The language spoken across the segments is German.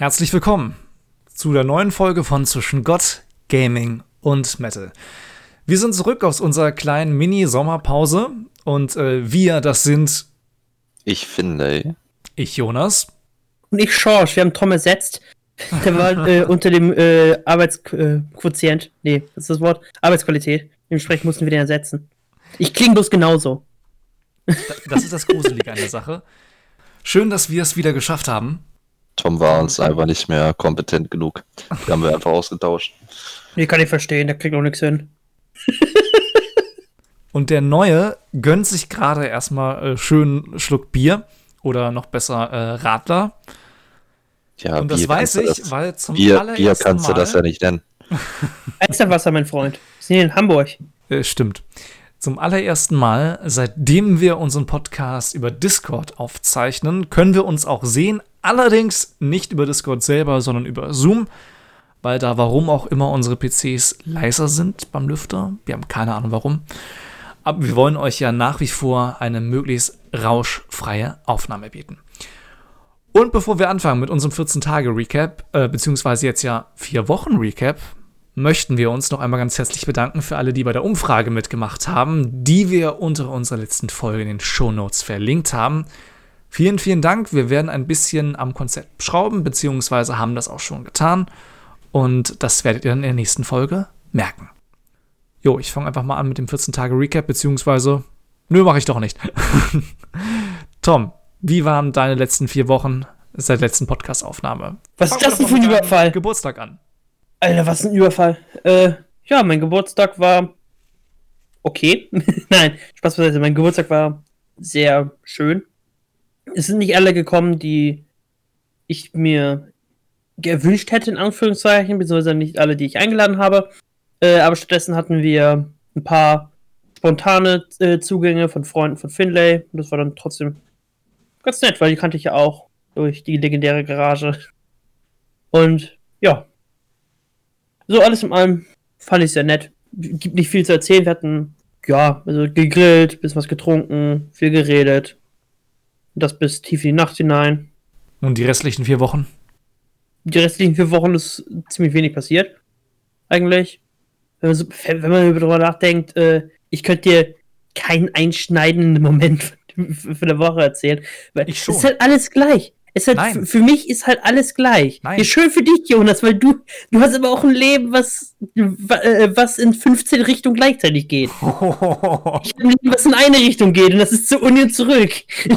Herzlich willkommen zu der neuen Folge von Zwischen Gott, Gaming und Metal. Wir sind zurück aus unserer kleinen Mini-Sommerpause und äh, wir, das sind Ich finde. ich, Jonas. Und ich Schorsch, wir haben Tom ersetzt. Der war äh, unter dem äh, Arbeitsquotient. Nee, was ist das Wort? Arbeitsqualität. Dementsprechend mussten wir den ersetzen. Ich klinge bloß genauso. Das ist das Gruselige an der Sache. Schön, dass wir es wieder geschafft haben. Tom war uns einfach nicht mehr kompetent genug. Die haben wir einfach ausgetauscht. Nee, kann ich verstehen, der kriegt auch nichts hin. Und der Neue gönnt sich gerade erstmal äh, schön Schluck Bier oder noch besser äh, Radler. Ja, Und das Bier weiß ich, das- weil zum Bier, allerersten Bier kannst Mal, du das ja nicht nennen. Wasser, mein Freund. Wir sind hier in Hamburg. Äh, stimmt. Zum allerersten Mal, seitdem wir unseren Podcast über Discord aufzeichnen, können wir uns auch sehen. Allerdings nicht über Discord selber, sondern über Zoom, weil da warum auch immer unsere PCs leiser sind beim Lüfter. Wir haben keine Ahnung warum. Aber wir wollen euch ja nach wie vor eine möglichst rauschfreie Aufnahme bieten. Und bevor wir anfangen mit unserem 14-Tage-Recap, äh, beziehungsweise jetzt ja 4-Wochen-Recap, möchten wir uns noch einmal ganz herzlich bedanken für alle, die bei der Umfrage mitgemacht haben, die wir unter unserer letzten Folge in den Shownotes verlinkt haben. Vielen, vielen Dank. Wir werden ein bisschen am Konzept schrauben, beziehungsweise haben das auch schon getan. Und das werdet ihr dann in der nächsten Folge merken. Jo, ich fange einfach mal an mit dem 14-Tage-Recap, beziehungsweise. Nö, mache ich doch nicht. Tom, wie waren deine letzten vier Wochen seit der letzten Podcast-Aufnahme? Was ist das denn für ein Überfall? Geburtstag an. Alter, was ein Überfall. Äh, ja, mein Geburtstag war okay. Nein, Spaß beiseite. Mein Geburtstag war sehr schön. Es sind nicht alle gekommen, die ich mir gewünscht hätte, in Anführungszeichen, beziehungsweise nicht alle, die ich eingeladen habe. Äh, aber stattdessen hatten wir ein paar spontane äh, Zugänge von Freunden von Finlay. Und das war dann trotzdem ganz nett, weil die kannte ich ja auch durch die legendäre Garage. Und ja, so alles in allem fand ich sehr nett. Gibt nicht viel zu erzählen. Wir hatten, ja, also gegrillt, bisschen was getrunken, viel geredet. Das bis tief in die Nacht hinein. Und die restlichen vier Wochen? Die restlichen vier Wochen ist ziemlich wenig passiert. Eigentlich. Wenn man, so, wenn man darüber nachdenkt, äh, ich könnte dir keinen einschneidenden Moment für eine Woche erzählen. Weil Ich schon. Es ist halt alles gleich. Es ist halt, Nein. Für mich ist halt alles gleich. Nein. Ja, schön für dich, Jonas, weil du, du hast aber auch ein Leben, was, wa- äh, was in 15 Richtungen gleichzeitig geht. Ich habe ein Leben, was in eine Richtung geht und das ist zur Uni zurück.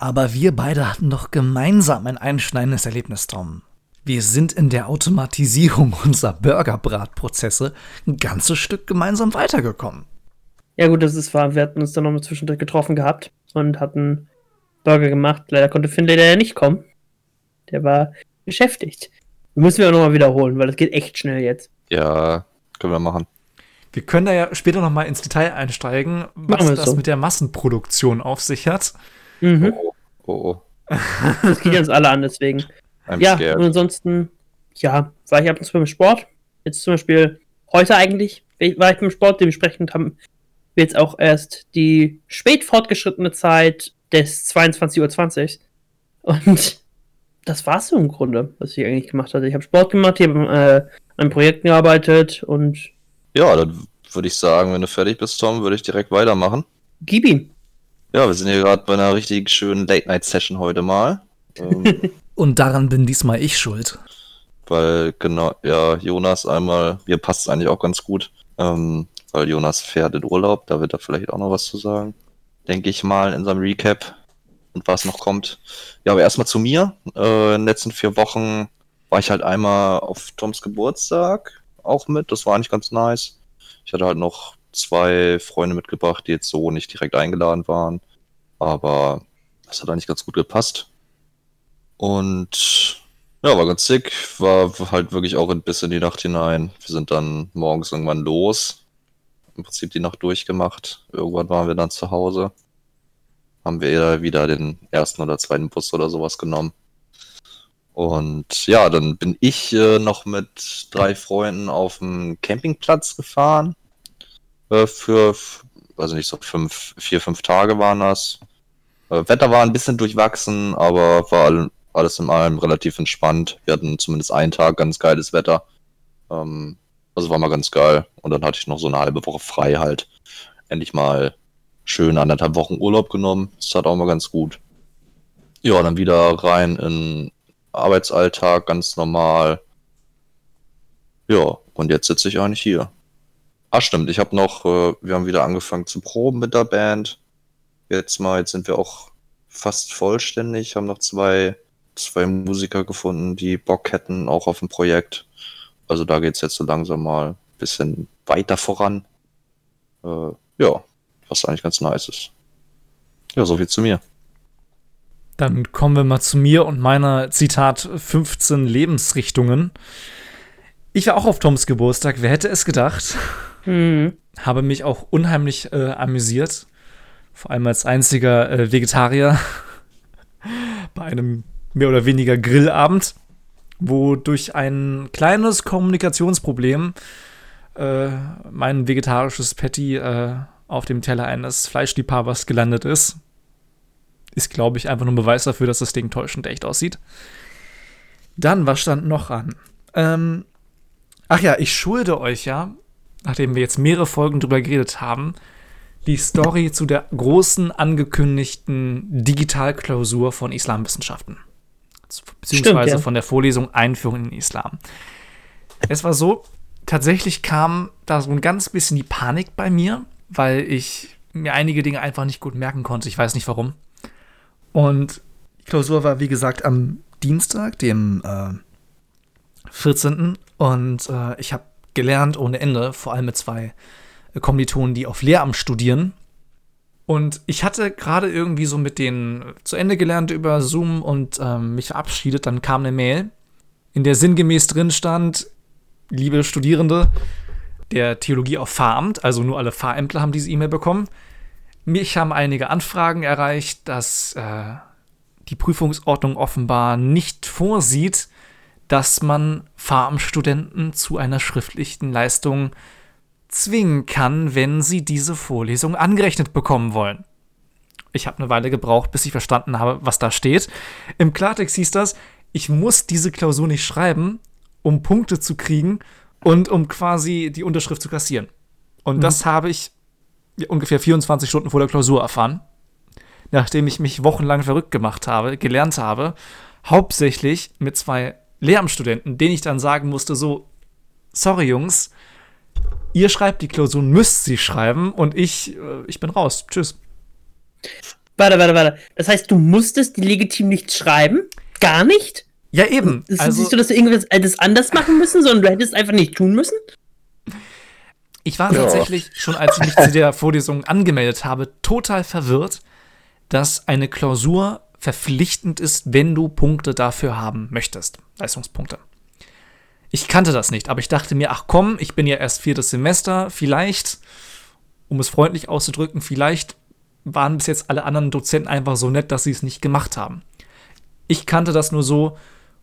Aber wir beide hatten doch gemeinsam ein einschneidendes Erlebnis, Tom. Wir sind in der Automatisierung unserer Burgerbratprozesse ein ganzes Stück gemeinsam weitergekommen. Ja gut, das ist wahr. Wir hatten uns dann nochmal zwischendurch getroffen gehabt und hatten Burger gemacht. Leider konnte Finlay leider nicht kommen. Der war beschäftigt. Müssen wir auch nochmal wiederholen, weil das geht echt schnell jetzt. Ja, können wir machen. Wir können da ja später noch mal ins Detail einsteigen, was das so. mit der Massenproduktion auf sich hat. Mhm. Oh, oh, oh. Das geht uns alle an, deswegen. I'm ja, scared. und ansonsten, ja, war ich ab und zu beim Sport. Jetzt zum Beispiel heute eigentlich war ich beim Sport, dementsprechend haben wir jetzt auch erst die spät fortgeschrittene Zeit des 22.20 Uhr. Und das war's so im Grunde, was ich eigentlich gemacht hatte. Ich habe Sport gemacht, ich habe äh, an Projekten gearbeitet und Ja, dann würde ich sagen, wenn du fertig bist, Tom, würde ich direkt weitermachen. gib ihm. Ja, wir sind hier gerade bei einer richtig schönen Late-Night-Session heute mal. Ähm, Und daran bin diesmal ich schuld. weil, genau, ja, Jonas einmal, mir passt es eigentlich auch ganz gut, ähm, weil Jonas fährt in Urlaub, da wird er vielleicht auch noch was zu sagen. Denke ich mal in seinem Recap und was noch kommt. Ja, aber erstmal zu mir. Äh, in den letzten vier Wochen war ich halt einmal auf Toms Geburtstag auch mit, das war eigentlich ganz nice. Ich hatte halt noch zwei Freunde mitgebracht, die jetzt so nicht direkt eingeladen waren, aber das hat eigentlich ganz gut gepasst. Und ja, war ganz sick. War halt wirklich auch ein bisschen in die Nacht hinein. Wir sind dann morgens irgendwann los. Im Prinzip die Nacht durchgemacht. Irgendwann waren wir dann zu Hause. Haben wir wieder den ersten oder zweiten Bus oder sowas genommen. Und ja, dann bin ich äh, noch mit drei Freunden auf dem Campingplatz gefahren. Äh, für, also nicht so fünf, vier, fünf Tage waren das. Äh, Wetter war ein bisschen durchwachsen, aber war all- alles in allem relativ entspannt. Wir hatten zumindest einen Tag ganz geiles Wetter. Ähm, also war mal ganz geil. Und dann hatte ich noch so eine halbe Woche frei halt. Endlich mal schön anderthalb Wochen Urlaub genommen. Das hat auch mal ganz gut. Ja, dann wieder rein in Arbeitsalltag, ganz normal. Ja, und jetzt sitze ich eigentlich hier. Ah, stimmt, ich habe noch, äh, wir haben wieder angefangen zu proben mit der Band. Jetzt mal, jetzt sind wir auch fast vollständig, haben noch zwei, zwei Musiker gefunden, die Bock hätten, auch auf ein Projekt. Also da geht's jetzt so langsam mal ein bisschen weiter voran. Äh, ja, was eigentlich ganz nice ist. Ja, so viel zu mir. Dann kommen wir mal zu mir und meiner, Zitat, 15 Lebensrichtungen. Ich war auch auf Toms Geburtstag, wer hätte es gedacht? Mhm. Habe mich auch unheimlich äh, amüsiert. Vor allem als einziger äh, Vegetarier bei einem mehr oder weniger Grillabend, wo durch ein kleines Kommunikationsproblem äh, mein vegetarisches Patty äh, auf dem Teller eines Fleischliebhabers gelandet ist ist, glaube ich, einfach nur ein Beweis dafür, dass das Ding täuschend echt aussieht. Dann, was stand noch an? Ähm, ach ja, ich schulde euch ja, nachdem wir jetzt mehrere Folgen drüber geredet haben, die Story zu der großen angekündigten Digitalklausur von Islamwissenschaften. Beziehungsweise Stimmt, ja. von der Vorlesung Einführung in den Islam. Es war so, tatsächlich kam da so ein ganz bisschen die Panik bei mir, weil ich mir einige Dinge einfach nicht gut merken konnte. Ich weiß nicht warum. Und die Klausur war, wie gesagt, am Dienstag, dem äh, 14. Und äh, ich habe gelernt ohne Ende, vor allem mit zwei äh, Kommilitonen, die auf Lehramt studieren. Und ich hatte gerade irgendwie so mit denen zu Ende gelernt über Zoom und ähm, mich verabschiedet. Dann kam eine Mail, in der sinngemäß drin stand, liebe Studierende der Theologie auf Pfarramt, also nur alle Pfarrämtler haben diese E-Mail bekommen. Mich haben einige Anfragen erreicht, dass äh, die Prüfungsordnung offenbar nicht vorsieht, dass man Farmstudenten zu einer schriftlichen Leistung zwingen kann, wenn sie diese Vorlesung angerechnet bekommen wollen. Ich habe eine Weile gebraucht, bis ich verstanden habe, was da steht. Im Klartext hieß das, ich muss diese Klausur nicht schreiben, um Punkte zu kriegen und um quasi die Unterschrift zu kassieren. Und mhm. das habe ich ungefähr 24 Stunden vor der Klausur erfahren, nachdem ich mich wochenlang verrückt gemacht habe, gelernt habe, hauptsächlich mit zwei Lehramtsstudenten, denen ich dann sagen musste, so, sorry Jungs, ihr schreibt die Klausur, müsst sie schreiben und ich, äh, ich bin raus. Tschüss. Warte, warte, warte. Das heißt, du musstest die legitim nicht schreiben? Gar nicht? Ja, eben. Also, siehst du, dass du irgendwas anders machen müssen, sondern du hättest einfach nicht tun müssen? Ich war ja. tatsächlich, schon als ich mich zu der Vorlesung angemeldet habe, total verwirrt, dass eine Klausur verpflichtend ist, wenn du Punkte dafür haben möchtest. Leistungspunkte. Ich kannte das nicht, aber ich dachte mir, ach komm, ich bin ja erst viertes Semester, vielleicht, um es freundlich auszudrücken, vielleicht waren bis jetzt alle anderen Dozenten einfach so nett, dass sie es nicht gemacht haben. Ich kannte das nur so,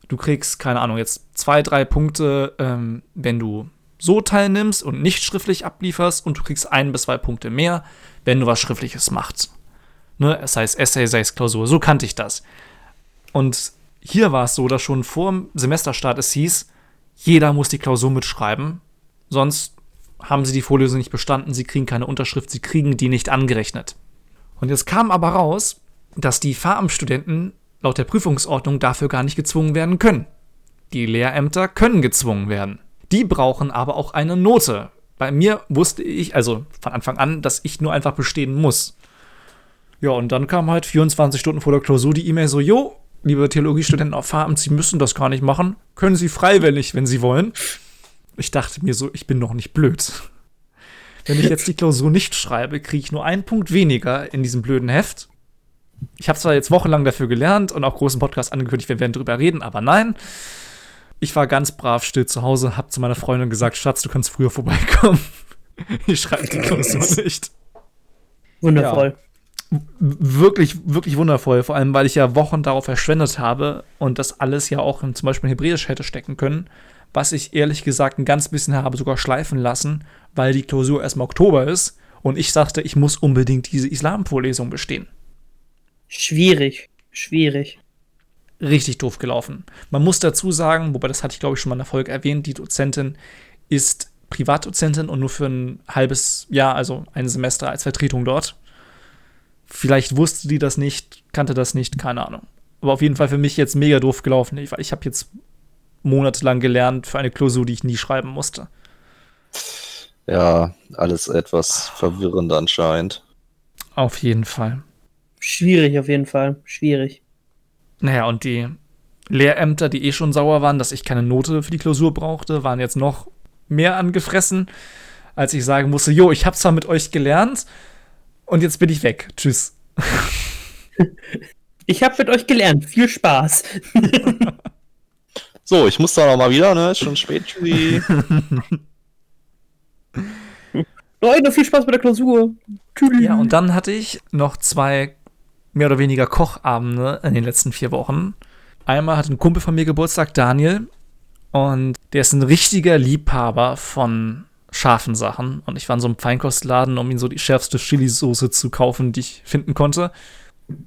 du kriegst, keine Ahnung, jetzt zwei, drei Punkte, ähm, wenn du so teilnimmst und nicht schriftlich ablieferst und du kriegst ein bis zwei Punkte mehr, wenn du was Schriftliches machst. Ne? Sei es Essay, sei es Klausur. So kannte ich das. Und hier war es so, dass schon vor dem Semesterstart es hieß, jeder muss die Klausur mitschreiben, sonst haben sie die Vorlesung nicht bestanden, sie kriegen keine Unterschrift, sie kriegen die nicht angerechnet. Und jetzt kam aber raus, dass die Fahramtsstudenten laut der Prüfungsordnung dafür gar nicht gezwungen werden können. Die Lehrämter können gezwungen werden. Die brauchen aber auch eine Note. Bei mir wusste ich, also von Anfang an, dass ich nur einfach bestehen muss. Ja, und dann kam halt 24 Stunden vor der Klausur die E-Mail so, jo, liebe Theologiestudenten auf Pfarramt, Sie müssen das gar nicht machen. Können Sie freiwillig, wenn Sie wollen. Ich dachte mir so, ich bin doch nicht blöd. Wenn ich jetzt die Klausur nicht schreibe, kriege ich nur einen Punkt weniger in diesem blöden Heft. Ich habe zwar jetzt wochenlang dafür gelernt und auch großen Podcast angekündigt, wir werden drüber reden, aber nein. Ich war ganz brav still zu Hause, hab zu meiner Freundin gesagt, Schatz, du kannst früher vorbeikommen. ich schreibe die Klausur nicht. Wundervoll. Ja, wirklich, wirklich wundervoll. Vor allem, weil ich ja Wochen darauf verschwendet habe und das alles ja auch in, zum Beispiel in Hebräisch hätte stecken können, was ich ehrlich gesagt ein ganz bisschen habe sogar schleifen lassen, weil die Klausur erst im Oktober ist und ich sagte, ich muss unbedingt diese Islamvorlesung bestehen. Schwierig, schwierig. richtig doof gelaufen. Man muss dazu sagen, wobei das hatte ich glaube ich schon mal in der Folge erwähnt, die Dozentin ist Privatdozentin und nur für ein halbes Jahr, also ein Semester als Vertretung dort. Vielleicht wusste die das nicht, kannte das nicht, keine Ahnung. Aber auf jeden Fall für mich jetzt mega doof gelaufen, weil ich habe jetzt monatelang gelernt für eine Klausur, die ich nie schreiben musste. Ja, alles etwas verwirrend anscheinend. Auf jeden Fall. Schwierig, auf jeden Fall. Schwierig. Naja, und die Lehrämter, die eh schon sauer waren, dass ich keine Note für die Klausur brauchte, waren jetzt noch mehr angefressen, als ich sagen musste, jo, ich habe zwar mit euch gelernt und jetzt bin ich weg. Tschüss. Ich habe mit euch gelernt. Viel Spaß. so, ich muss da noch mal wieder, ne? Ist schon spät. Tschüssi. Leute, viel Spaß bei der Klausur. Tschüss. Ja, und dann hatte ich noch zwei mehr oder weniger Kochabende in den letzten vier Wochen. Einmal hat ein Kumpel von mir Geburtstag, Daniel, und der ist ein richtiger Liebhaber von scharfen Sachen. Und ich war in so einem Feinkostladen, um ihm so die schärfste Chili-Soße zu kaufen, die ich finden konnte.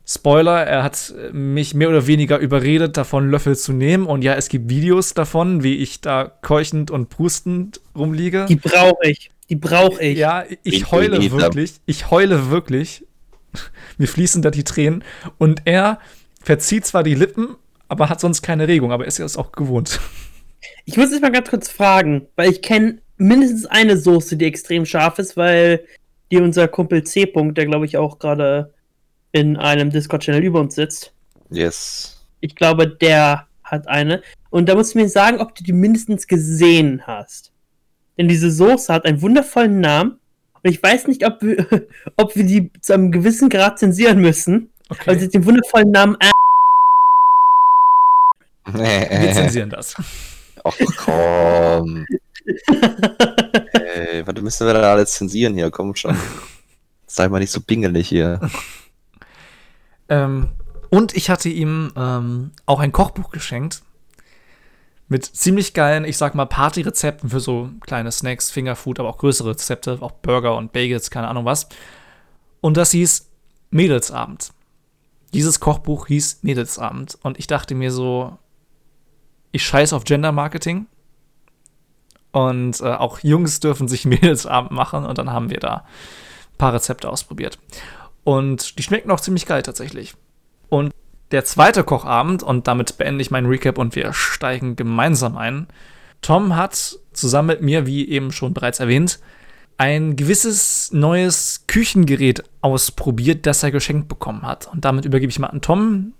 Spoiler, er hat mich mehr oder weniger überredet, davon Löffel zu nehmen. Und ja, es gibt Videos davon, wie ich da keuchend und prustend rumliege. Die brauche ich. Die brauche ich. Ja, ich heule wirklich. Ich heule wirklich. Mir fließen da die Tränen. Und er verzieht zwar die Lippen, aber hat sonst keine Regung. Aber er ist ja das auch gewohnt. Ich muss dich mal ganz kurz fragen, weil ich kenne mindestens eine Soße, die extrem scharf ist, weil die unser Kumpel C. -Punkt, der glaube ich auch gerade in einem Discord-Channel über uns sitzt. Yes. Ich glaube, der hat eine. Und da musst du mir sagen, ob du die mindestens gesehen hast. Denn diese Soße hat einen wundervollen Namen. Und ich weiß nicht, ob wir, ob wir die zu einem gewissen Grad zensieren müssen. Okay. Also den wundervollen Namen. wir zensieren das. Ach komm. Ey, warte, müssen wir da alles zensieren hier? Komm schon. Sei mal nicht so pingelig hier. Ähm, und ich hatte ihm ähm, auch ein Kochbuch geschenkt. Mit ziemlich geilen, ich sag mal, Party-Rezepten für so kleine Snacks, Fingerfood, aber auch größere Rezepte, auch Burger und Bagels, keine Ahnung was. Und das hieß Mädelsabend. Dieses Kochbuch hieß Mädelsabend. Und ich dachte mir so, ich scheiße auf Gender Marketing. Und äh, auch Jungs dürfen sich Mädelsabend machen. Und dann haben wir da ein paar Rezepte ausprobiert. Und die schmecken auch ziemlich geil tatsächlich. Und der zweite Kochabend, und damit beende ich meinen Recap und wir steigen gemeinsam ein. Tom hat zusammen mit mir, wie eben schon bereits erwähnt, ein gewisses neues Küchengerät ausprobiert, das er geschenkt bekommen hat. Und damit übergebe ich mal an Tom,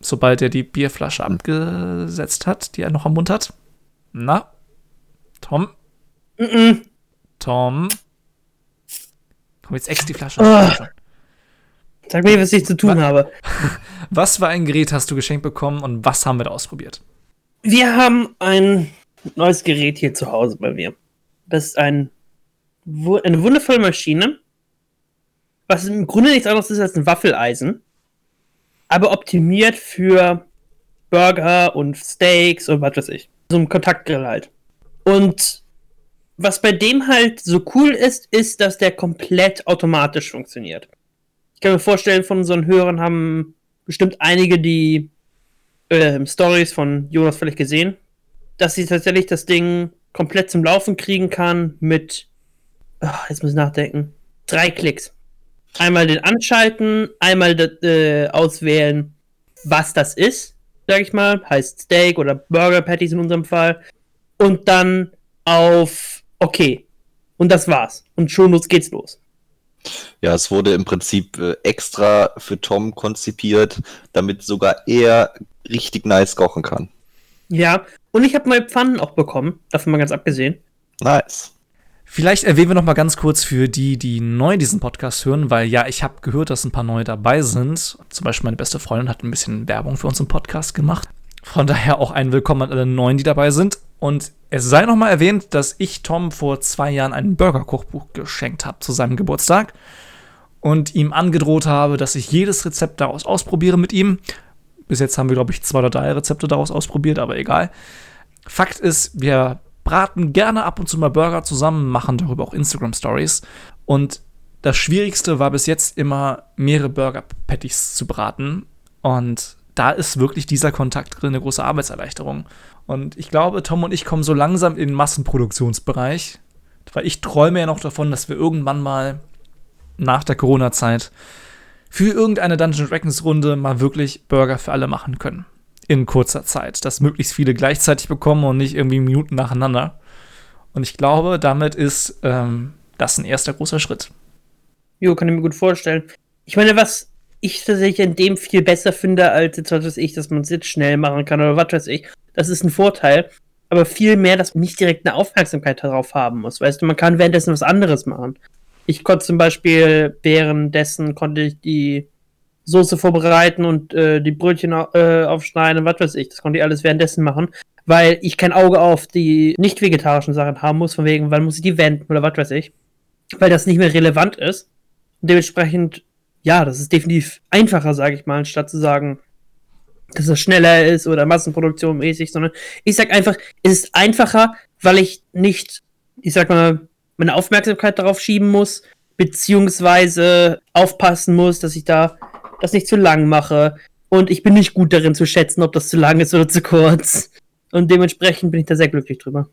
sobald er die Bierflasche abgesetzt hat, die er noch am Mund hat. Na? Tom? Mm -mm. Tom? Komm, jetzt ex die Flasche. Oh. Sag mir, was ich zu tun was, habe. Was für ein Gerät hast du geschenkt bekommen und was haben wir da ausprobiert? Wir haben ein neues Gerät hier zu Hause bei mir. Das ist ein, eine wundervolle Maschine, was im Grunde nichts anderes ist als ein Waffeleisen, aber optimiert für Burger und Steaks und was weiß ich. So ein Kontaktgrill halt. Und was bei dem halt so cool ist, ist, dass der komplett automatisch funktioniert ich kann mir vorstellen, von unseren Hörern haben bestimmt einige die äh, Stories von Jonas vielleicht gesehen, dass sie tatsächlich das Ding komplett zum Laufen kriegen kann mit, oh, jetzt muss ich nachdenken, drei Klicks. Einmal den anschalten, einmal äh, auswählen, was das ist, sag ich mal, heißt Steak oder Burger Patties in unserem Fall, und dann auf OK. Und das war's. Und schon los geht's los. Ja, es wurde im Prinzip äh, extra für Tom konzipiert, damit sogar er richtig nice kochen kann. Ja, und ich habe neue Pfannen auch bekommen, davon mal ganz abgesehen. Nice. Vielleicht erwähnen wir noch mal ganz kurz für die, die neu diesen Podcast hören, weil ja, ich habe gehört, dass ein paar neue dabei sind. Zum Beispiel meine beste Freundin hat ein bisschen Werbung für unseren Podcast gemacht. Von daher auch ein Willkommen an alle Neuen, die dabei sind. Und es sei noch mal erwähnt, dass ich Tom vor zwei Jahren ein Burger-Kochbuch geschenkt habe zu seinem Geburtstag und ihm angedroht habe, dass ich jedes Rezept daraus ausprobiere mit ihm. Bis jetzt haben wir, glaube ich, zwei oder drei Rezepte daraus ausprobiert, aber egal. Fakt ist, wir braten gerne ab und zu mal Burger zusammen, machen darüber auch Instagram-Stories. Und das Schwierigste war bis jetzt immer, mehrere Burger-Patties zu braten. Und da ist wirklich dieser Kontakt drin eine große Arbeitserleichterung. Und ich glaube, Tom und ich kommen so langsam in den Massenproduktionsbereich, weil ich träume ja noch davon, dass wir irgendwann mal nach der Corona-Zeit für irgendeine Dungeons Dragons Runde mal wirklich Burger für alle machen können. In kurzer Zeit. Dass möglichst viele gleichzeitig bekommen und nicht irgendwie Minuten nacheinander. Und ich glaube, damit ist ähm, das ein erster großer Schritt. Jo, kann ich mir gut vorstellen. Ich meine, was ich tatsächlich in dem viel besser finde, als jetzt, was weiß ich, dass man es jetzt schnell machen kann oder was weiß ich, das ist ein Vorteil. Aber viel mehr, dass man nicht direkt eine Aufmerksamkeit darauf haben muss. Weißt du, man kann währenddessen was anderes machen. Ich konnte zum Beispiel währenddessen konnte ich die Soße vorbereiten und äh, die Brötchen äh, aufschneiden, was weiß ich. Das konnte ich alles währenddessen machen, weil ich kein Auge auf die nicht vegetarischen Sachen haben muss, von wegen, wann muss ich die wenden oder was weiß ich. Weil das nicht mehr relevant ist. Und dementsprechend, ja, das ist definitiv einfacher, sage ich mal, anstatt zu sagen, dass es schneller ist oder Massenproduktion mäßig, sondern ich sag einfach, es ist einfacher, weil ich nicht, ich sag mal, meine Aufmerksamkeit darauf schieben muss, beziehungsweise aufpassen muss, dass ich da das nicht zu lang mache. Und ich bin nicht gut darin zu schätzen, ob das zu lang ist oder zu kurz. Und dementsprechend bin ich da sehr glücklich drüber.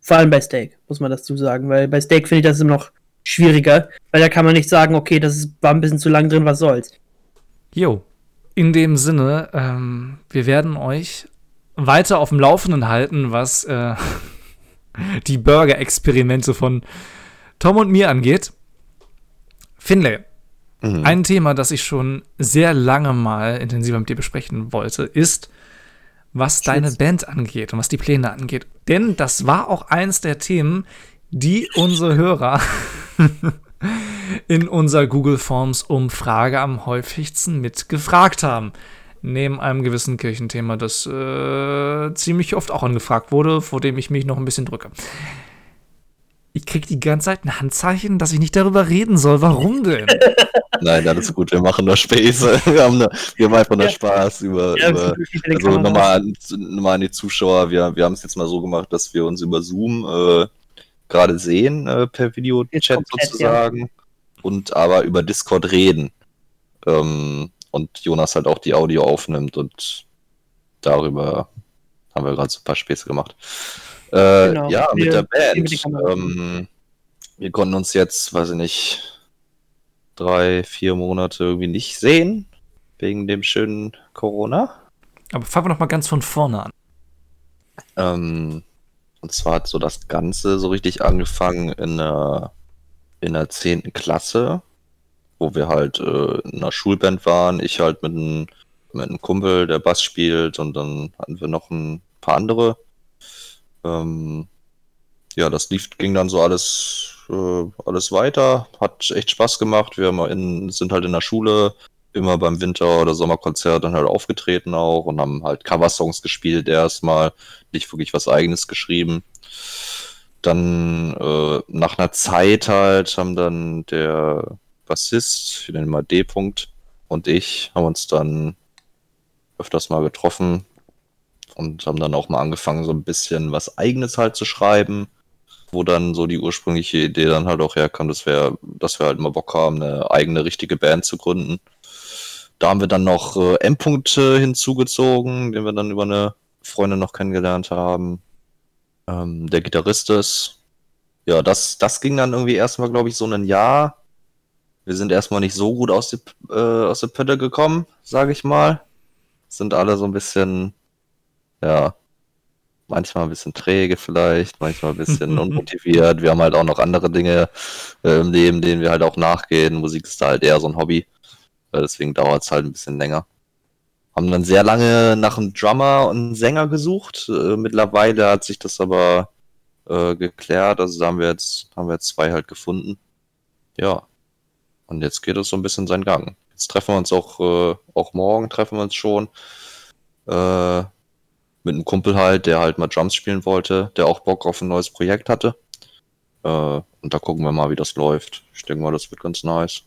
Vor allem bei Steak, muss man dazu sagen, weil bei Steak finde ich das immer noch schwieriger, weil da kann man nicht sagen, okay, das war ein bisschen zu lang drin, was soll's. Jo, in dem Sinne, ähm, wir werden euch weiter auf dem Laufenden halten, was äh, die Burger-Experimente von Tom und mir angeht. Finlay, mhm. ein Thema, das ich schon sehr lange mal intensiver mit dir besprechen wollte, ist, was Schütz. deine Band angeht und was die Pläne angeht. Denn das war auch eins der Themen, die unsere Hörer in unserer Google Forms Umfrage am häufigsten mitgefragt haben. Neben einem gewissen Kirchenthema, das äh, ziemlich oft auch angefragt wurde, vor dem ich mich noch ein bisschen drücke. Ich krieg die ganze Zeit ein Handzeichen, dass ich nicht darüber reden soll. Warum denn? Nein, alles gut. Wir machen nur Späße. Wir haben, nur, wir haben einfach nur Spaß über. Ja, über also nochmal an, nochmal an die Zuschauer. Wir, wir haben es jetzt mal so gemacht, dass wir uns über Zoom äh, gerade sehen, äh, per Videochat sozusagen. Ja. Und aber über Discord reden. Ähm, und Jonas halt auch die Audio aufnimmt und darüber haben wir gerade so ein paar Späße gemacht. Äh, genau. Ja, wir, mit der Band. Ähm, wir konnten uns jetzt, weiß ich nicht, drei, vier Monate irgendwie nicht sehen, wegen dem schönen Corona. Aber fangen wir noch mal ganz von vorne an. Ähm, und zwar hat so das Ganze so richtig angefangen in der, in der 10. Klasse, wo wir halt äh, in einer Schulband waren. Ich halt mit einem, mit einem Kumpel, der Bass spielt, und dann hatten wir noch ein paar andere. Ähm, ja, das lief, ging dann so alles, äh, alles weiter. Hat echt Spaß gemacht. Wir in, sind halt in der Schule immer beim Winter- oder Sommerkonzert dann halt aufgetreten auch und haben halt Coversongs gespielt erstmal, nicht wirklich was eigenes geschrieben. Dann äh, nach einer Zeit halt haben dann der Bassist, wir nennen mal D. -Punkt, und ich haben uns dann öfters mal getroffen und haben dann auch mal angefangen, so ein bisschen was eigenes halt zu schreiben, wo dann so die ursprüngliche Idee dann halt auch herkam, dass wir, dass wir halt mal Bock haben, eine eigene richtige Band zu gründen. Da haben wir dann noch äh, M-Punkte hinzugezogen, den wir dann über eine Freundin noch kennengelernt haben. Ähm, der Gitarrist ist. Ja, das, das ging dann irgendwie erstmal, glaube ich, so ein Jahr. Wir sind erstmal nicht so gut aus, die, äh, aus der Pötte gekommen, sage ich mal. Sind alle so ein bisschen, ja, manchmal ein bisschen träge vielleicht, manchmal ein bisschen unmotiviert. Wir haben halt auch noch andere Dinge äh, im Leben, denen wir halt auch nachgehen. Musik ist da halt eher so ein Hobby. Äh, deswegen dauert es halt ein bisschen länger. Haben dann sehr lange nach einem Drummer und einem Sänger gesucht. Äh, mittlerweile hat sich das aber äh, geklärt. Also da haben wir jetzt, haben wir jetzt zwei halt gefunden. Ja. Und jetzt geht es so ein bisschen seinen Gang. Jetzt treffen wir uns auch, äh, auch morgen treffen wir uns schon. Äh, mit einem Kumpel halt, der halt mal Drums spielen wollte, der auch Bock auf ein neues Projekt hatte. Äh, und da gucken wir mal, wie das läuft. Ich denke mal, das wird ganz nice.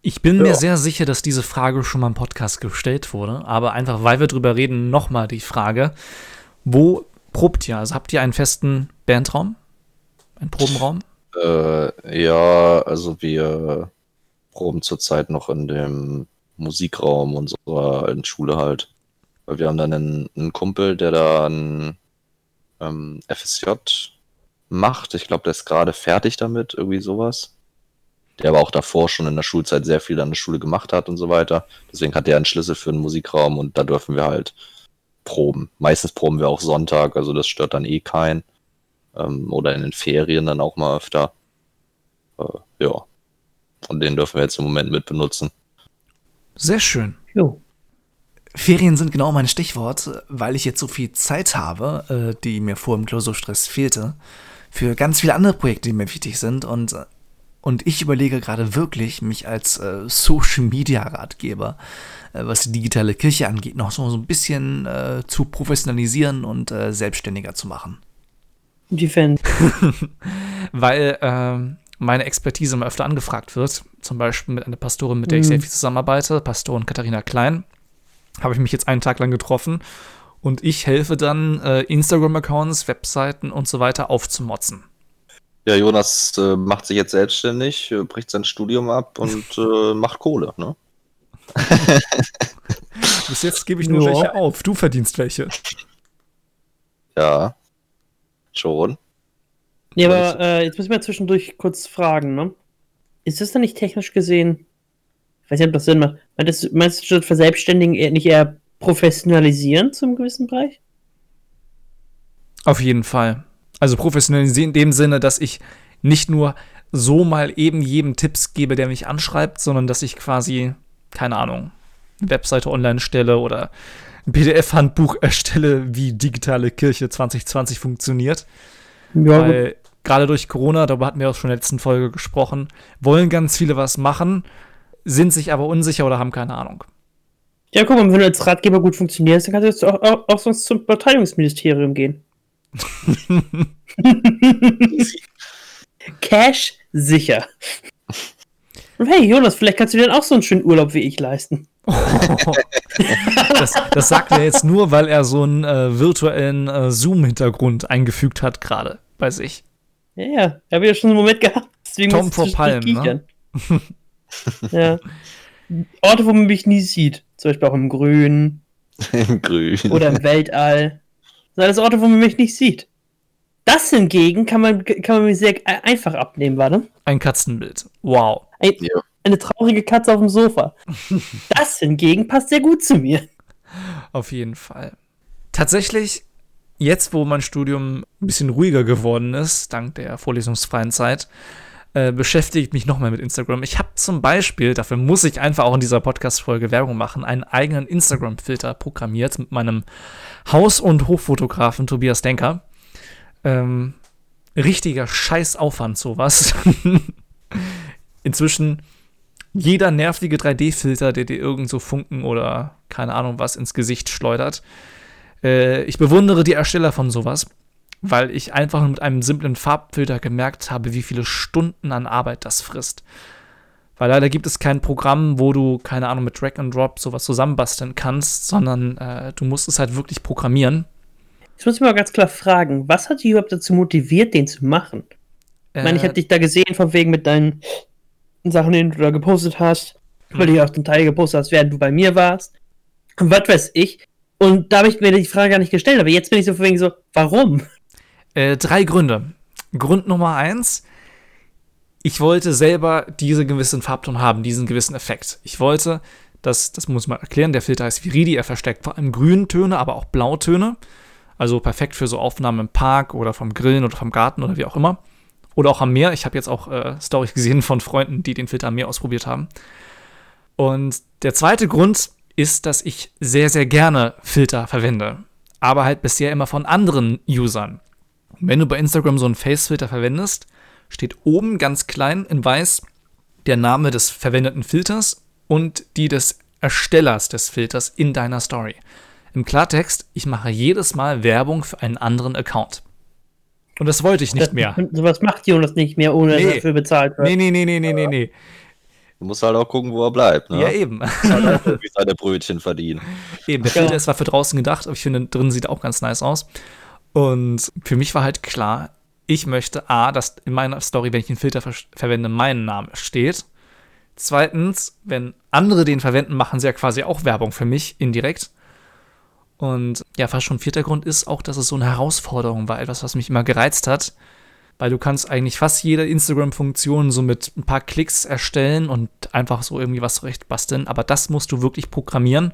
Ich bin ja. mir sehr sicher, dass diese Frage schon mal im Podcast gestellt wurde, aber einfach weil wir drüber reden, nochmal die Frage: Wo probt ihr? Also habt ihr einen festen Bandraum? Einen Probenraum? Äh, ja, also wir proben zurzeit noch in dem Musikraum unserer alten Schule halt. Weil wir haben dann einen, einen Kumpel, der da ein ähm, FSJ macht. Ich glaube, der ist gerade fertig damit, irgendwie sowas. Der aber auch davor schon in der Schulzeit sehr viel an der Schule gemacht hat und so weiter. Deswegen hat er einen Schlüssel für einen Musikraum und da dürfen wir halt proben. Meistens proben wir auch Sonntag, also das stört dann eh keinen. Ähm, oder in den Ferien dann auch mal öfter. Äh, ja. Und den dürfen wir jetzt im Moment mit benutzen. Sehr schön. Jo. Ferien sind genau mein Stichwort, weil ich jetzt so viel Zeit habe, äh, die mir vor dem Klausurstress fehlte, für ganz viele andere Projekte, die mir wichtig sind. Und, äh, und ich überlege gerade wirklich, mich als äh, Social Media Ratgeber, was die digitale Kirche angeht, noch so, so ein bisschen zu professionalisieren und selbstständiger zu machen. Inwiefern? weil ähm, meine Expertise immer öfter angefragt wird. Zum Beispiel mit einer Pastorin, mit der ich sehr viel zusammenarbeite, Pastorin Katharina Klein. Habe ich mich jetzt einen Tag lang getroffen und ich helfe dann, äh, Instagram-Accounts, Webseiten und so weiter aufzumotzen. Ja, Jonas äh, macht sich jetzt selbstständig, äh, bricht sein Studium ab und äh, macht Kohle, ne? Bis jetzt gebe ich nur Ja. welche auf. Du verdienst welche. Ja. Schon. Nee, aber äh, jetzt müssen wir zwischendurch kurz fragen, ne? Ist das dann nicht technisch gesehen? Ich weiß nicht, ob das Sinn macht. Meinst du, meinst du statt verselbstständigen eher nicht eher professionalisieren zum gewissen Bereich? Auf jeden Fall. Also professionalisieren in dem Sinne, dass ich nicht nur so mal eben jedem Tipps gebe, der mich anschreibt, sondern dass ich quasi, keine Ahnung, eine Webseite online stelle oder ein PDF-Handbuch erstelle, wie digitale Kirche 2020 funktioniert. Ja, Weil gerade durch Corona, darüber hatten wir auch schon in der letzten Folge gesprochen, wollen ganz viele was machen, sind sich aber unsicher oder haben keine Ahnung. Ja, guck mal, wenn du als Ratgeber gut funktionierst, dann kannst du jetzt auch, auch, auch sonst zum Verteidigungsministerium gehen. Cash sicher. Und hey, Jonas, vielleicht kannst du dir dann auch so einen schönen Urlaub wie ich leisten. das, das sagt er jetzt nur, weil er so einen äh, virtuellen äh, Zoom-Hintergrund eingefügt hat, gerade bei sich. Ja, ja, ich habe ja schon einen Moment gehabt. Deswegen Tom vor ich Palm, kichern. Ja. Orte, wo man mich nie sieht. Zum Beispiel auch im Grün Im Grün. oder im Weltall. Das sind alles Orte, wo man mich nicht sieht. Das hingegen kann man, kann man mir sehr äh, einfach abnehmen, warte. Ein Katzenbild. Wow. Ein, Ja. Eine traurige Katze auf dem Sofa. Das hingegen passt sehr gut zu mir. Auf jeden Fall. Tatsächlich, jetzt, wo mein Studium ein bisschen ruhiger geworden ist, dank der vorlesungsfreien Zeit, äh, beschäftigt mich nochmal mit Instagram. Ich habe zum Beispiel, dafür muss ich einfach auch in dieser Podcast-Folge Werbung machen, einen eigenen Instagram-Filter programmiert mit meinem Haus- und Hochfotografen Tobias Denker. Ähm, richtiger Scheißaufwand, sowas. Inzwischen jeder nervige 3D-Filter, der dir irgend so Funken oder keine Ahnung was ins Gesicht schleudert. Äh, ich bewundere die Ersteller von sowas, weil ich einfach mit einem simplen Farbfilter gemerkt habe, wie viele Stunden an Arbeit das frisst. Weil leider gibt es kein Programm, wo du, keine Ahnung, mit Drag and Drop sowas zusammenbasteln kannst, sondern äh, du musst es halt wirklich programmieren. Jetzt muss ich mal ganz klar fragen, was hat dich überhaupt dazu motiviert, den zu machen? Ich meine, ich Äh, habe dich da gesehen, von wegen mit deinen Sachen, die du da gepostet hast, weil du ja auch den Teil gepostet hast, während du bei mir warst. Und was weiß ich. Und da habe ich mir die Frage gar nicht gestellt, aber jetzt bin ich so von wegen so, warum? Äh, drei Gründe. Grund Nummer eins, ich wollte selber diesen gewissen Farbton haben, diesen gewissen Effekt. Ich wollte, das, das muss man erklären, der Filter heißt Viridi, er versteckt vor allem Grüntöne, aber auch Blautöne. Also perfekt für so Aufnahmen im Park oder vom Grillen oder vom Garten oder wie auch immer. Oder auch am Meer. Ich habe jetzt auch äh, Storys gesehen von Freunden, die den Filter am Meer ausprobiert haben. Und der zweite Grund ist, dass ich sehr, sehr gerne Filter verwende. Aber halt bisher immer von anderen Usern. Wenn du bei Instagram so einen Face-Filter verwendest, steht oben ganz klein in weiß der Name des verwendeten Filters und die des Erstellers des Filters in deiner Story. Im Klartext, ich mache jedes Mal Werbung für einen anderen Account. Und das wollte ich nicht das, mehr. Sowas macht Jonas nicht mehr, ohne dass Nee. er dafür bezahlt wird. Nee, nee, nee, nee, nee, nee, nee. Du musst halt auch gucken, wo er bleibt, ne? Ja, eben. Wie seine Brötchen verdienen. Eben, der Ja. Filter ist zwar für draußen gedacht, aber ich finde, drin sieht er auch ganz nice aus. Und für mich war halt klar, ich möchte A, dass in meiner Story, wenn ich einen Filter ver verwende, mein Name steht. Zweitens, wenn andere den verwenden, machen sie ja quasi auch Werbung für mich, indirekt. Und ja, fast schon vierter Grund ist auch, dass es so eine Herausforderung war, etwas, was mich immer gereizt hat. Weil du kannst eigentlich fast jede Instagram-Funktion so mit ein paar Klicks erstellen und einfach so irgendwie was zurecht basteln. Aber das musst du wirklich programmieren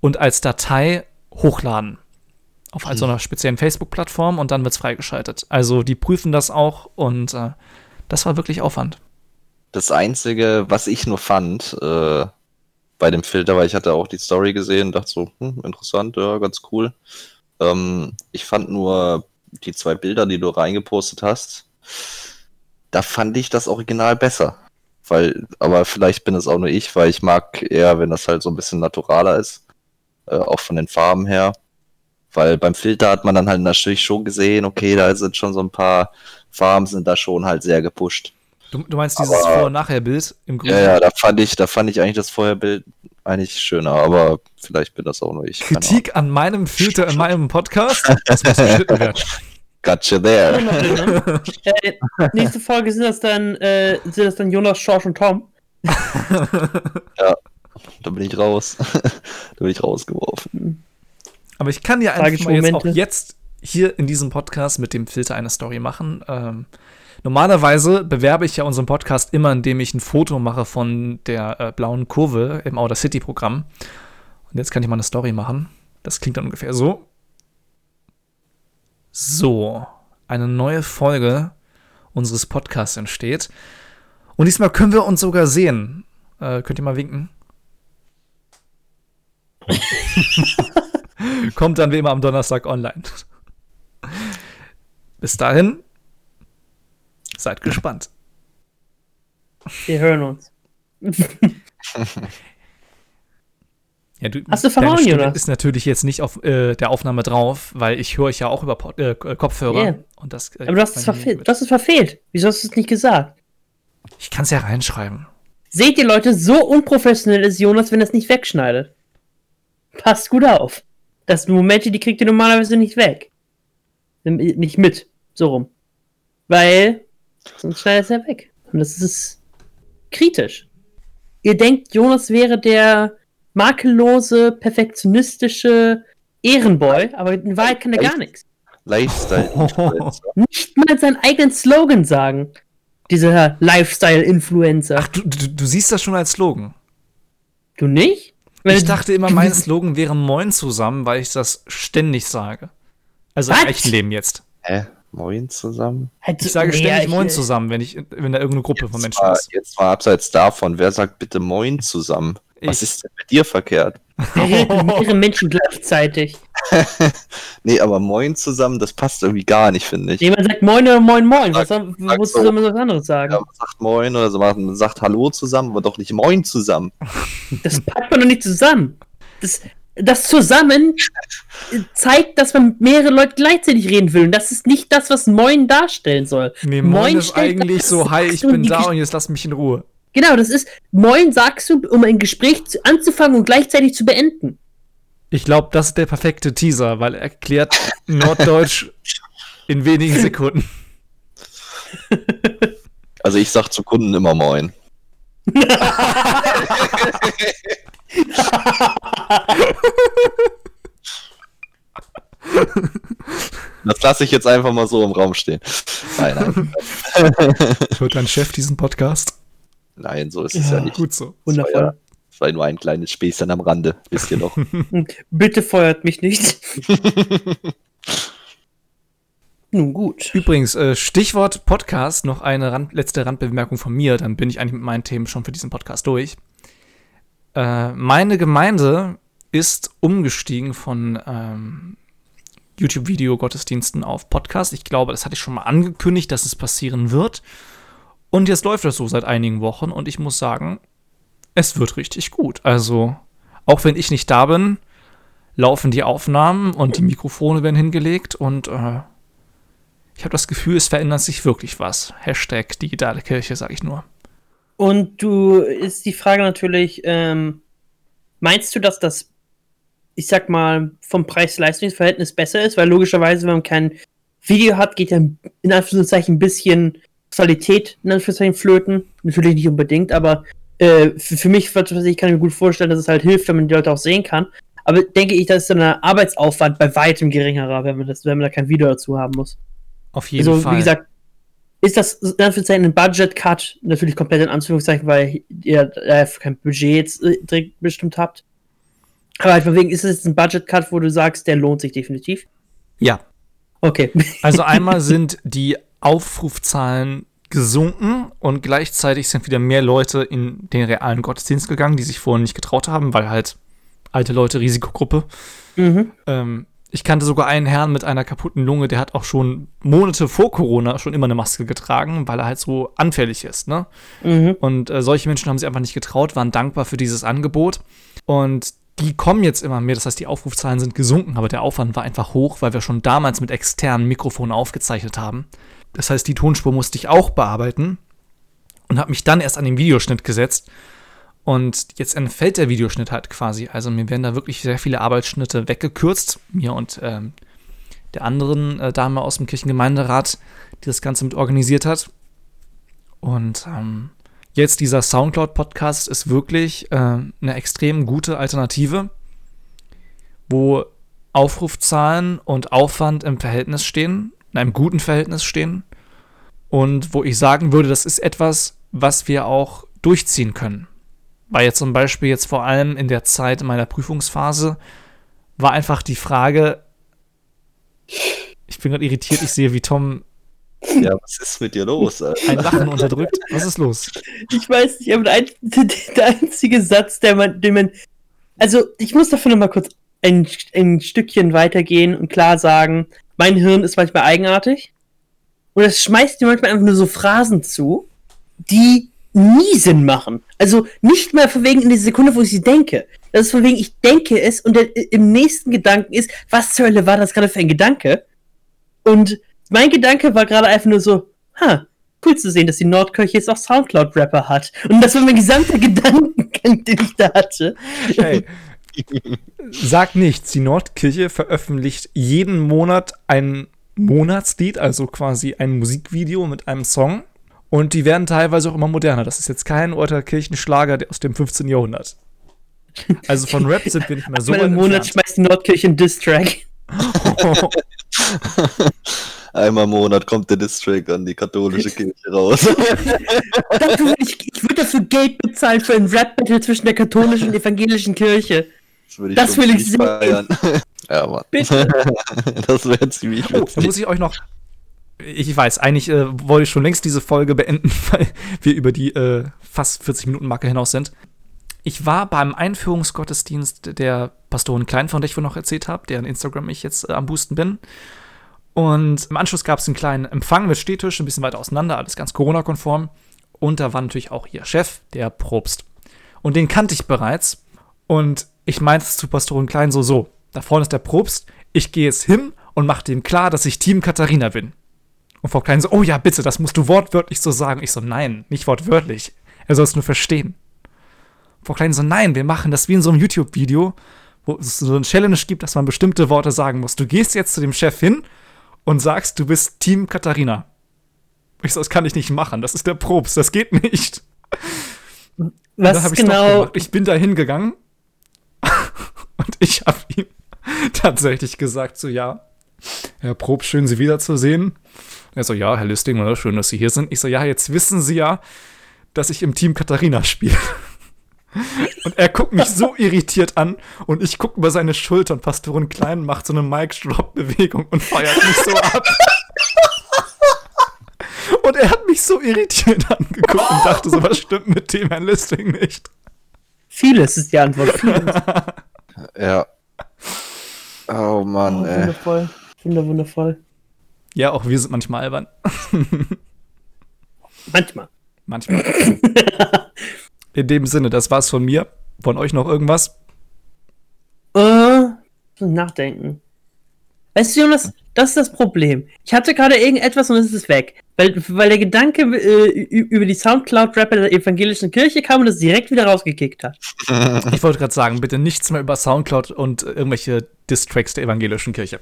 und als Datei hochladen. Auf halt so einer speziellen Facebook-Plattform und dann wird es freigeschaltet. Also die prüfen das auch und äh, das war wirklich Aufwand. Das Einzige, was ich nur fand äh, bei dem Filter, weil ich hatte auch die Story gesehen und dachte so, hm, interessant, ja, ganz cool. Ähm, ich fand nur die zwei Bilder, die du reingepostet hast, da fand ich das Original besser. Weil, aber vielleicht bin es auch nur ich, weil ich mag eher, wenn das halt so ein bisschen naturaler ist. Äh, auch von den Farben her. Weil beim Filter hat man dann halt natürlich schon gesehen, okay, da sind schon so ein paar Farben, sind da schon halt sehr gepusht. Du, du meinst dieses Aber- Vor- und Nachher-Bild im Grunde? Ja, ja, da fand ich, da fand ich eigentlich das Vorherbild eigentlich schöner, aber vielleicht bin das auch nur ich. Kritik an meinem Filter in meinem Podcast? Das muss geschnitten werden. Gotcha there. äh, nächste Folge sind das dann, äh, sind das dann Jonas, Schorsch und Tom. Da bin ich raus. da bin ich rausgeworfen. Aber ich kann ja einfach mal jetzt auch jetzt hier in diesem Podcast mit dem Filter eine Story machen. Ähm, normalerweise bewerbe ich ja unseren Podcast immer, indem ich ein Foto mache von der äh, blauen Kurve im Outer City Programm. Und jetzt kann ich mal eine Story machen. Das klingt dann ungefähr so. So, eine neue Folge unseres Podcasts entsteht. Und diesmal können wir uns sogar sehen. Äh, könnt ihr mal winken? Kommt dann wie immer am Donnerstag online. Bis dahin, seid gespannt. Wir hören uns. Ja, du, Hast du verhauen, Jonas? ist natürlich jetzt nicht auf äh, der Aufnahme drauf, weil ich höre euch ja auch über Pod äh, Kopfhörer. Yeah. Und das, äh, Aber du hast es verfehlt. Du hast es verfehlt. Wieso hast du es nicht gesagt? Ich kann es ja reinschreiben. Seht ihr, Leute, so unprofessionell ist Jonas, wenn er es nicht wegschneidet. Passt gut auf. Das sind Momente, die kriegt ihr normalerweise nicht weg. Nicht mit. So rum. Weil, sonst schneidet es ja weg. Und das ist kritisch. Ihr denkt, Jonas wäre der makellose, perfektionistische Ehrenboy, aber in Wahrheit kann er gar nichts. Lifestyle-Influencer. Nicht mal seinen eigenen Slogan sagen. Dieser Lifestyle-Influencer. Ach, du, du, du siehst das schon als Slogan. Du nicht? Wenn Ich dachte immer, mein Slogan wäre Moin zusammen, weil ich das ständig sage. Also im echten Leben jetzt. Hä? Moin zusammen? Halt Ich sage ständig Moin zusammen, wenn ich, wenn da irgendeine Gruppe von Menschen Mal, ist. jetzt mal abseits davon, wer sagt bitte Moin zusammen? Was ist denn mit dir verkehrt? Der redet mit mehreren Menschen gleichzeitig. Nee, aber Moin zusammen, das passt irgendwie gar nicht, finde ich. Jemand sagt Moin oder Moin Moin. Was Sag- soll, sag muss so. man was anderes sagen? Ja, man sagt Moin oder so, man sagt Hallo zusammen, aber doch nicht Moin zusammen. Das packt man doch nicht zusammen. Das, das zusammen zeigt, dass man mit mehreren Leuten gleichzeitig reden will. Und das ist nicht das, was Moin darstellen soll. Nee, Moin, ist stellt eigentlich das- so, hi, ich du bin da und jetzt lass mich in Ruhe. Genau, das ist Moin sagst du, um ein Gespräch zu, anzufangen und gleichzeitig zu beenden. Ich glaube, das ist der perfekte Teaser, weil er erklärt Norddeutsch in wenigen Sekunden. Also ich sag zu Kunden immer Moin. Das lasse ich jetzt einfach mal so im Raum stehen. Nein, nein, Hört dein Chef diesen Podcast? Nein, so ist es ja, nicht. Gut so. Wundervoll. Ja, das war nur ein kleines Späßchen am Rande, wisst ihr noch. Bitte feuert mich nicht. Nun gut. Übrigens, äh, Stichwort Podcast, noch eine Rand letzte Randbemerkung von mir, dann bin ich eigentlich mit meinen Themen schon für diesen Podcast durch. Äh, meine Gemeinde ist umgestiegen von ähm, YouTube-Video-Gottesdiensten auf Podcast. Ich glaube, das hatte ich schon mal angekündigt, dass es passieren wird. Und jetzt läuft das so seit einigen Wochen und ich muss sagen, es wird richtig gut. Also, auch wenn ich nicht da bin, laufen die Aufnahmen und die Mikrofone werden hingelegt und äh, ich habe das Gefühl, es verändert sich wirklich was. Hashtag digitale Kirche, sage ich nur. Und du ist die Frage natürlich, ähm, meinst du, dass das, ich sag mal, vom Preis-Leistungs-Verhältnis besser ist? Weil logischerweise, wenn man kein Video hat, geht ja in Anführungszeichen ein bisschen Qualität in Anführungszeichen flöten. Natürlich nicht unbedingt, aber äh, für, für mich, was ich kann mir gut vorstellen, dass es halt hilft, wenn man die Leute auch sehen kann. Aber denke ich, dass dann der Arbeitsaufwand bei weitem geringerer, wenn man, das, wenn man da kein Video dazu haben muss. Auf jeden Also, Fall. wie gesagt, ist das in Anführungszeichen ein Budget-Cut, natürlich komplett in Anführungszeichen, weil ihr äh, kein Budget jetzt äh, direkt bestimmt habt. Aber halt von wegen, ist es jetzt ein Budget-Cut, wo du sagst, der lohnt sich definitiv? ja. Okay. Also einmal sind die Aufrufzahlen gesunken und gleichzeitig sind wieder mehr Leute in den realen Gottesdienst gegangen, die sich vorher nicht getraut haben, weil halt alte Leute, Risikogruppe. mhm. Ähm, ich kannte sogar einen Herrn mit einer kaputten Lunge, der hat auch schon Monate vor Corona schon immer eine Maske getragen, weil er halt so anfällig ist, ne? Mhm. Und äh, solche Menschen haben sich einfach nicht getraut, waren dankbar für dieses Angebot. Und die kommen jetzt immer mehr. Das heißt, die Aufrufzahlen sind gesunken, aber der Aufwand war einfach hoch, weil wir schon damals mit externen Mikrofonen aufgezeichnet haben. Das heißt, die Tonspur musste ich auch bearbeiten und habe mich dann erst an den Videoschnitt gesetzt. Und jetzt entfällt der Videoschnitt halt quasi. Also mir werden da wirklich sehr viele Arbeitsschnitte weggekürzt. Mir und ähm, der anderen äh, Dame aus dem Kirchengemeinderat, die das Ganze mit organisiert hat. Und ähm, jetzt dieser Soundcloud-Podcast ist wirklich äh, eine extrem gute Alternative, wo Aufrufzahlen und Aufwand im Verhältnis stehen, in einem guten Verhältnis stehen. Und wo ich sagen würde, das ist etwas, was wir auch durchziehen können. Weil jetzt zum Beispiel jetzt vor allem in der Zeit meiner Prüfungsphase war einfach die Frage, ich bin gerade irritiert, ich sehe, wie Tom Ja, was ist mit dir los? Alter? ein Lachen unterdrückt. Was ist los? Ich weiß nicht, aber der, ein, der einzige Satz, der man, den man. Also, ich muss dafür nochmal kurz ein, ein Stückchen weitergehen und klar sagen, mein Hirn ist manchmal eigenartig. Und es schmeißt dir manchmal einfach nur so Phrasen zu, die nie Sinn machen. Also nicht mal von wegen in der Sekunde, wo ich sie denke. Das ist von wegen, ich denke es und der, im nächsten Gedanken ist, was zur Hölle war das gerade für ein Gedanke? Und mein Gedanke war gerade einfach nur so, ha, cool zu sehen, dass die Nordkirche jetzt auch Soundcloud-Rapper hat. Und das war mein gesamter Gedankengang, den ich da hatte. Hey, sag nichts. Die Nordkirche veröffentlicht jeden Monat ein Monatslied, also quasi ein Musikvideo mit einem Song. Und die werden teilweise auch immer moderner. Das ist jetzt kein alter Kirchenschlager aus dem 15. Jahrhundert. Also von Rap sind wir nicht mehr so Einmal im Monat entfernt. schmeißt die Nordkirche einen Diss-Track. Einmal im Monat kommt der Distrack an die katholische Kirche raus. Ich ich würde dafür Geld bezahlen für ein Rap-Battle zwischen der katholischen und evangelischen Kirche. Das, würde Das schon will ich feiern. Ja, Mann. Bitte. Das wäre ziemlich Oh, da witzig. muss ich euch noch. Ich weiß, eigentlich äh, wollte ich schon längst diese Folge beenden, weil wir über die äh, fast 40 Minuten Marke hinaus sind. Ich war beim Einführungsgottesdienst der Pastorin Klein, von der ich vorhin noch erzählt habe, deren Instagram ich jetzt äh, am Boosten bin. Und im Anschluss gab es einen kleinen Empfang mit Stehtisch, ein bisschen weiter auseinander, alles ganz Corona-konform. Und da war natürlich auch ihr Chef, der Probst. Und den kannte ich bereits. Und ich meinte zu Pastorin Klein so, so, da vorne ist der Probst, ich gehe jetzt hin und mache dem klar, dass ich Team Katharina bin. Und Frau Klein so, oh ja, bitte, das musst du wortwörtlich so sagen. Ich so, nein, nicht wortwörtlich. Er soll es nur verstehen. Frau Klein so, nein, wir machen das wie in so einem YouTube-Video, wo es so eine Challenge gibt, dass man bestimmte Worte sagen muss. Du gehst jetzt zu dem Chef hin und sagst, du bist Team Katharina. Ich so, das kann ich nicht machen, das ist der Probst, das geht nicht. Was genau. gemacht. Ich bin da hingegangen und ich habe ihm tatsächlich gesagt, so ja, Herr Prob, schön Sie wiederzusehen. Er so, ja, Herr Listing, oder? schön, dass Sie hier sind. Ich so, ja, jetzt wissen Sie ja, dass ich im Team Katharina spiele. Und er guckt mich so irritiert an und ich gucke über seine Schulter und Pastorin Klein macht so eine Mic-Drop-Bewegung und feiert mich so ab. Und er hat mich so irritiert angeguckt und dachte so, was stimmt mit dem Herrn Listing nicht? Vieles ist die Antwort. Vieles. Ja. Oh Mann, Oh, ey. wundervoll. Wunder, wundervoll. Ja, auch wir sind manchmal albern. Manchmal. Manchmal. In dem Sinne, das war's von mir. Von euch noch irgendwas? Äh, nachdenken. Weißt du, Jonas, das ist das Problem. Ich hatte gerade irgendetwas und es ist weg. Weil, weil der Gedanke äh, über die Soundcloud-Rapper der evangelischen Kirche kam und es direkt wieder rausgekickt hat. Ich wollte gerade sagen, bitte nichts mehr über Soundcloud und äh, irgendwelche Distracks der evangelischen Kirche.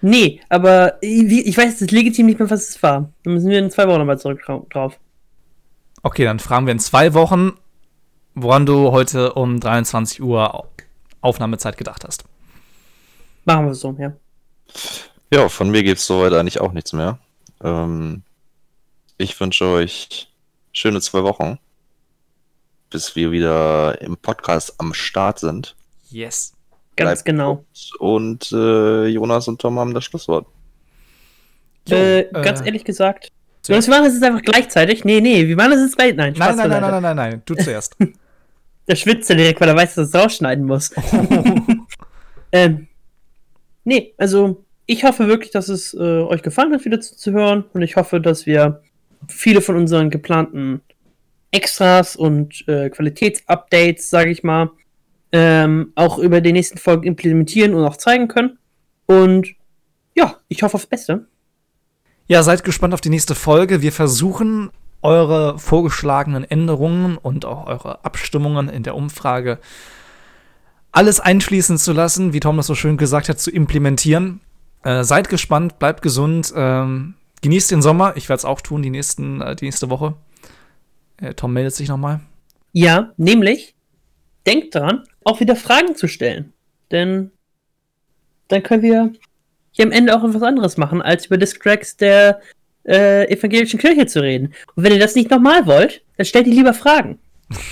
Nee, aber ich, ich weiß jetzt legitim nicht mehr, was es war. Da müssen wir in zwei Wochen nochmal zurück drau- drauf. Okay, dann fragen wir in zwei Wochen woran du heute um 23 Uhr Aufnahmezeit gedacht hast. Machen wir so, ja. Ja, von mir gibt's soweit eigentlich auch nichts mehr. Ähm, ich wünsche euch schöne zwei Wochen, bis wir wieder im Podcast am Start sind. Yes. Ganz Bleibt genau. Und äh, Jonas und Tom haben das Schlusswort. Jo, äh, äh, ganz ehrlich gesagt. so- Jonas, wir machen das jetzt einfach gleichzeitig. Nee, nee, wir machen das jetzt gleich. Nein, Nein, Spaß nein, nein, beiseite. nein, nein, nein, nein, du zuerst. Der schwitzt ja direkt, weil er weiß, dass er es rausschneiden muss. ähm, nee, also ich hoffe wirklich, dass es äh, euch gefallen hat, wieder zuzuhören. Und ich hoffe, dass wir viele von unseren geplanten Extras und äh, Qualitätsupdates, sage ich mal, ähm, auch über die nächsten Folgen implementieren und auch zeigen können. Und ja, ich hoffe aufs Beste. Ja, seid gespannt auf die nächste Folge. Wir versuchen, eure vorgeschlagenen Änderungen und auch eure Abstimmungen in der Umfrage alles einfließen zu lassen, wie Tom das so schön gesagt hat, zu implementieren. Äh, seid gespannt, bleibt gesund, ähm, genießt den Sommer. Ich werde es auch tun, die, nächsten, äh, die nächste Woche. Äh, Tom meldet sich nochmal. Ja, nämlich, denkt dran, auch wieder Fragen zu stellen. Denn dann können wir hier am Ende auch etwas anderes machen, als über Distracks der äh, evangelischen Kirche zu reden. Und wenn ihr das nicht nochmal wollt, dann stellt ihr lieber Fragen.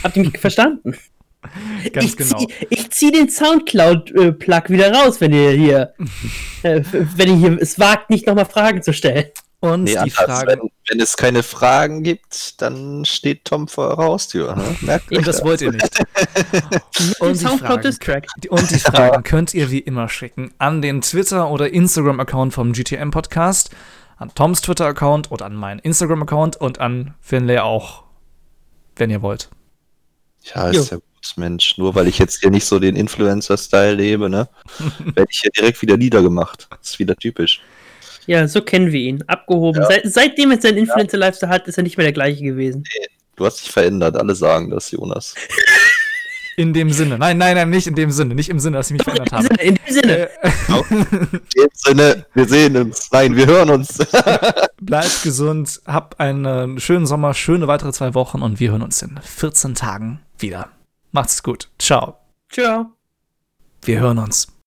Habt ihr mich verstanden? Ganz ich genau. Zieh, ich zieh den Soundcloud-Plug wieder raus, wenn ihr hier, äh, wenn ihr hier es wagt, nicht nochmal Fragen zu stellen. Und Nee, die anders. Frage. Wenn, wenn es keine Fragen gibt, dann steht Tom vor eurer Haustür. Ne? Merkt euch Und das wollt ihr nicht. Und die Fragen, und die Fragen könnt ihr wie immer schicken an den Twitter- oder Instagram-Account vom GTM-Podcast, an Toms Twitter-Account oder an meinen Instagram-Account und an Finlay auch, wenn ihr wollt. Ja, ist ja gut, Mensch. Nur weil ich jetzt hier nicht so den Influencer-Style lebe, ne? werde ich hier direkt wieder niedergemacht. Das ist wieder typisch. Ja, so kennen wir ihn. Abgehoben. Seit, seitdem er seinen Influencer-Lifestyle hat, ist er nicht mehr der gleiche gewesen. Du hast dich verändert, alle sagen das, Jonas. In dem Sinne. Nein, nein, nein, nicht in dem Sinne. Nicht im Sinne, dass ich mich verändert habe. In dem Sinne. Äh, In dem Sinne, wir sehen uns. Nein, wir hören uns. bleibt gesund, habt einen schönen Sommer, schöne weitere zwei Wochen und wir hören uns in 14 Tagen wieder. Macht's gut. Ciao. Ciao. Wir hören uns.